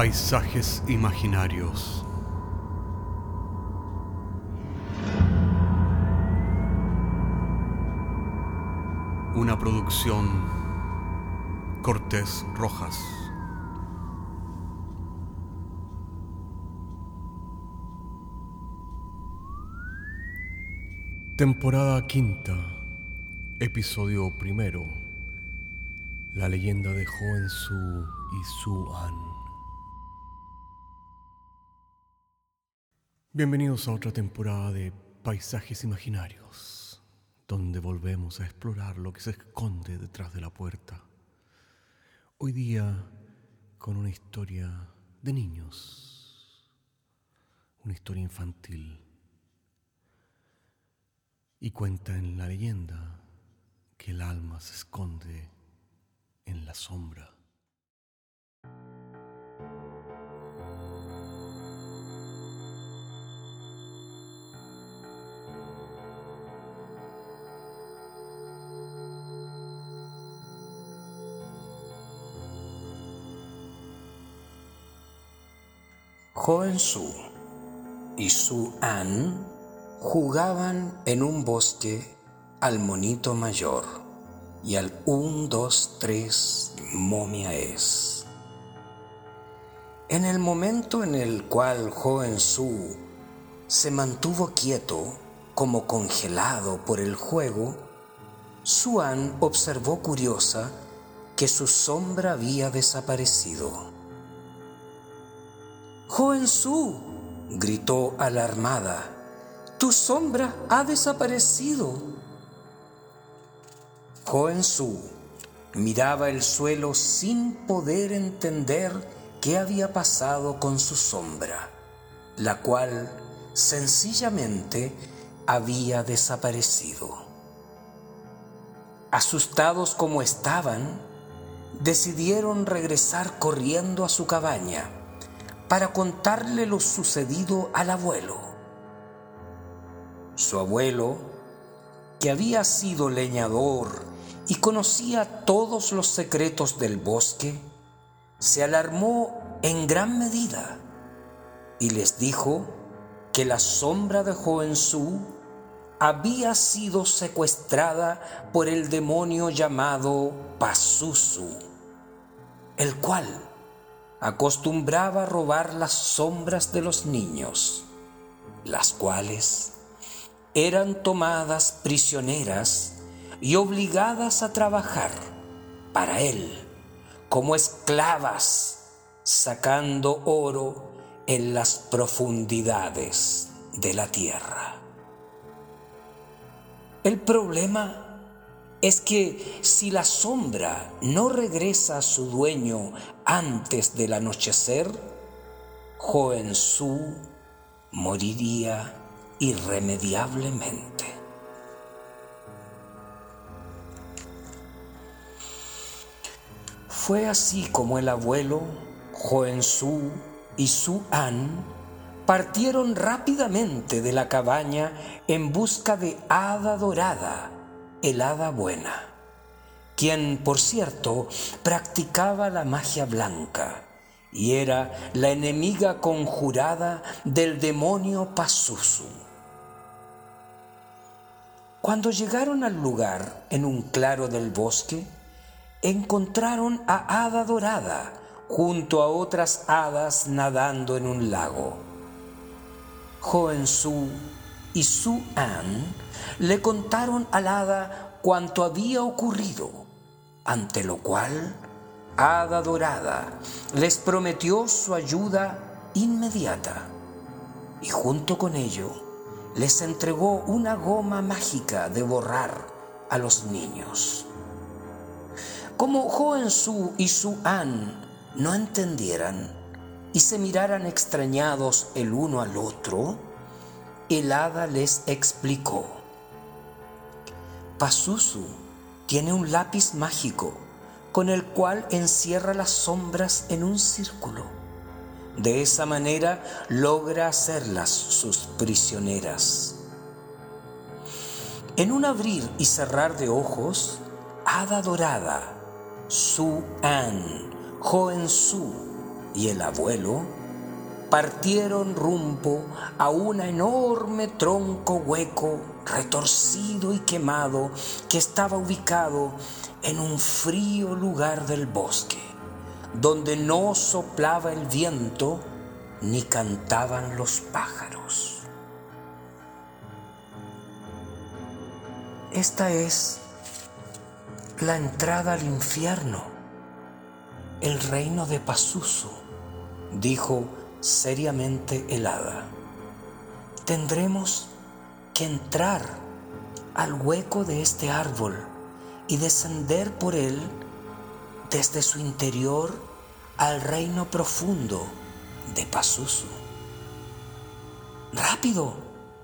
Paisajes imaginarios. Una producción Cortés Rojas. Temporada quinta, episodio primero. La leyenda de Joen Su y Su. Bienvenidos a otra temporada de Paisajes Imaginarios, donde volvemos a explorar lo que se esconde detrás de la puerta. Hoy día con una historia de niños, una historia infantil. Y cuenta en la leyenda que el alma se esconde en la sombra. Joen Su y Su An jugaban en un bosque al monito mayor y al un, dos, tres momia es. En el momento en el cual Joen Su se mantuvo quieto, como congelado por el juego, Suan observó curiosa que su sombra había desaparecido. Joen Su, gritó alarmada, tu sombra ha desaparecido. Joen Su miraba el suelo sin poder entender qué había pasado con su sombra, la cual sencillamente había desaparecido. Asustados como estaban, decidieron regresar corriendo a su cabaña para contarle lo sucedido al abuelo. Su abuelo, que había sido leñador y conocía todos los secretos del bosque, se alarmó en gran medida y les dijo que la sombra de Joensú había sido secuestrada por el demonio llamado Pazuzu, el cual acostumbraba a robar las sombras de los niños, las cuales eran tomadas prisioneras y obligadas a trabajar para él como esclavas, sacando oro en las profundidades de la tierra. El problema es que si la sombra no regresa a su dueño antes del anochecer, Joensú moriría irremediablemente. Fue así como el abuelo, Joensú y Su An partieron rápidamente de la cabaña en busca de Hada Dorada, el hada buena, quien, por cierto, practicaba la magia blanca y era la enemiga conjurada del demonio Pazuzu. Cuando llegaron al lugar en un claro del bosque, encontraron a Hada Dorada junto a otras hadas nadando en un lago. Joensú y Su An le contaron al hada cuanto había ocurrido, ante lo cual Hada Dorada les prometió su ayuda inmediata y junto con ello les entregó una goma mágica de borrar a los niños. Como Joensu y Su An no entendieran y se miraran extrañados el uno al otro, el hada les explicó. Pazuzu tiene un lápiz mágico con el cual encierra las sombras en un círculo. De esa manera logra hacerlas sus prisioneras. En un abrir y cerrar de ojos, Hada Dorada, Su An, Joen Su y el abuelo partieron rumbo a un enorme tronco hueco, retorcido y quemado, que estaba ubicado en un frío lugar del bosque, donde no soplaba el viento ni cantaban los pájaros. Esta es la entrada al infierno, el reino de Pasuso, dijo seriamente el hada. Tendremos que entrar al hueco de este árbol y descender por él desde su interior al reino profundo de Pasusu. Rápido,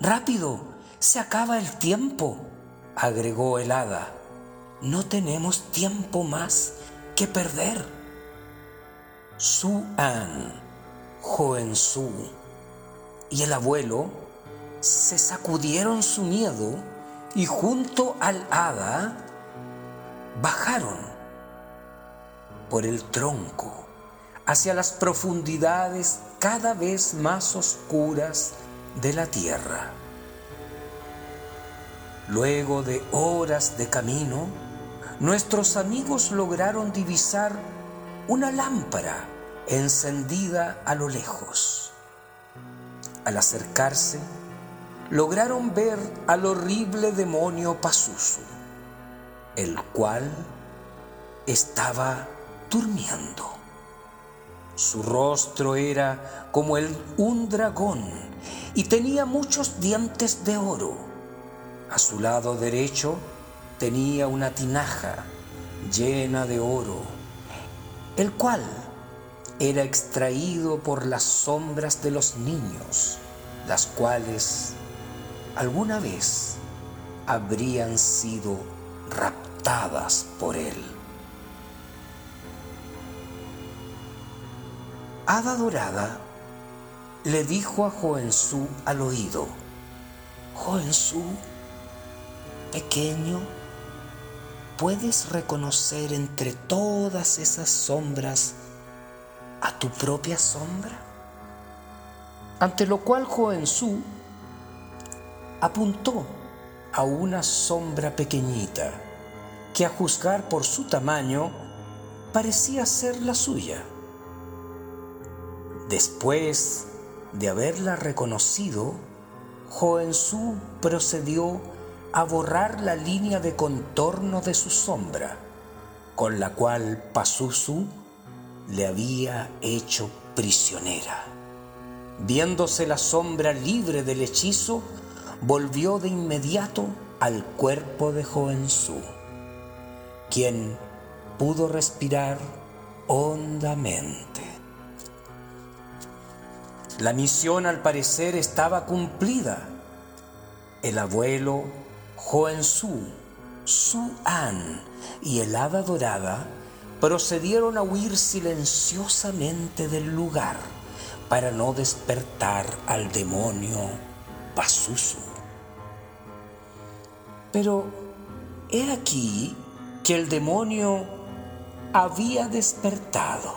rápido, se acaba el tiempo, agregó el hada. No tenemos tiempo más que perder. Su An, Su y el abuelo se sacudieron su miedo y junto al hada bajaron por el tronco hacia las profundidades cada vez más oscuras de la tierra. Luego de horas de camino, nuestros amigos lograron divisar una lámpara encendida a lo lejos. Al acercarse, lograron ver al horrible demonio Pazuzu, el cual estaba durmiendo. Su rostro era como el un dragón y tenía muchos dientes de oro. A su lado derecho tenía una tinaja llena de oro, el cual era extraído por las sombras de los niños, las cuales alguna vez habrían sido raptadas por él. Hada Dorada le dijo a Joensú al oído, Joensú, pequeño, ¿puedes reconocer entre todas esas sombras a tu propia sombra? Ante lo cual Joensú apuntó a una sombra pequeñita que a juzgar por su tamaño parecía ser la suya. Después de haberla reconocido, Joensú procedió a borrar la línea de contorno de su sombra, con la cual Pazuzu le había hecho prisionera. Viéndose la sombra libre del hechizo, volvió de inmediato al cuerpo de Joensú, quien pudo respirar hondamente. La misión al parecer estaba cumplida. El abuelo Joensú, Su An y el hada dorada procedieron a huir silenciosamente del lugar para no despertar al demonio Pazuzu. Pero he aquí que el demonio había despertado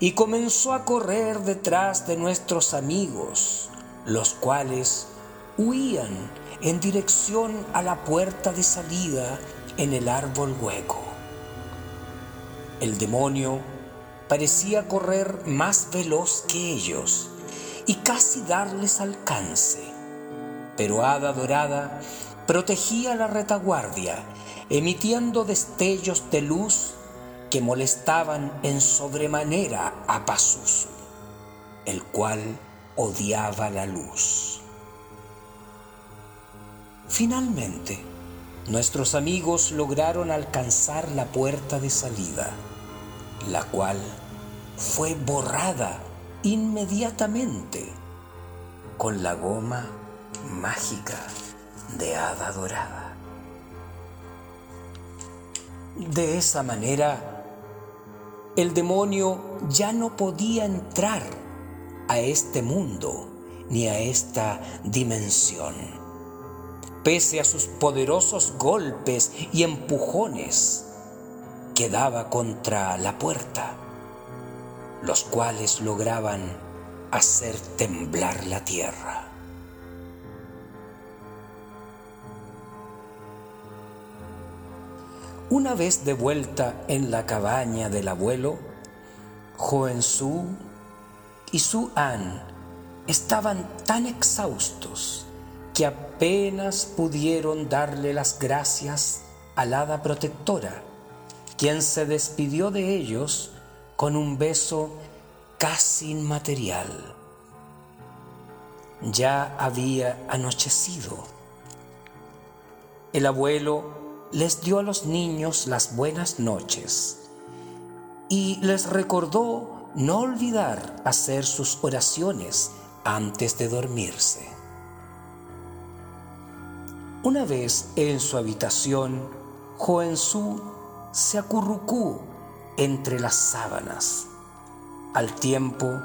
y comenzó a correr detrás de nuestros amigos, los cuales huían en dirección a la puerta de salida en el árbol hueco. El demonio parecía correr más veloz que ellos y casi darles alcance, pero Hada Dorada protegía la retaguardia, emitiendo destellos de luz que molestaban en sobremanera a Pazuzu, el cual odiaba la luz. Finalmente, nuestros amigos lograron alcanzar la puerta de salida, la cual fue borrada inmediatamente con la goma mágica de hada dorada. De esa manera, el demonio ya no podía entrar a este mundo ni a esta dimensión, pese a sus poderosos golpes y empujones que daba contra la puerta. los cuales lograban hacer temblar la tierra. Una vez de vuelta en la cabaña del abuelo, Joensú y Su An estaban tan exhaustos que apenas pudieron darle las gracias al hada protectora, quien se despidió de ellos con un beso casi inmaterial. Ya había anochecido. El abuelo les dio a los niños las buenas noches y les recordó no olvidar hacer sus oraciones antes de dormirse. Una vez en su habitación, Joensú se acurrucó entre las sábanas, al tiempo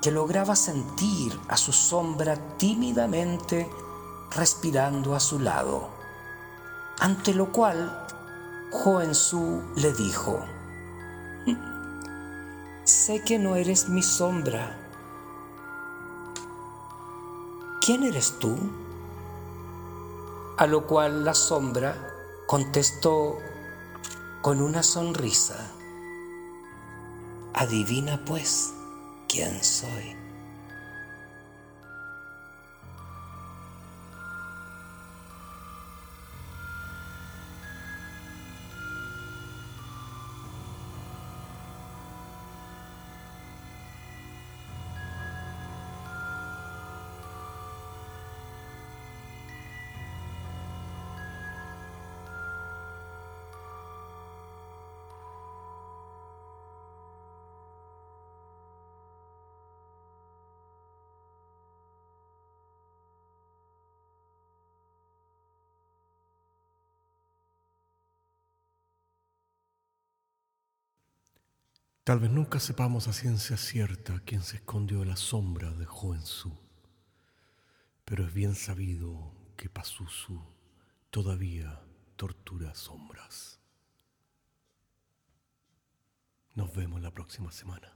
que lograba sentir a su sombra tímidamente respirando a su lado, ante lo cual Joensú le dijo, Sé que no eres mi sombra. ¿Quién eres tú? A lo cual la sombra contestó con una sonrisa. Adivina pues quién soy. Tal vez nunca sepamos a ciencia cierta quién se escondió en la sombra de Joensú, pero es bien sabido que Pazuzu todavía tortura sombras. Nos vemos la próxima semana.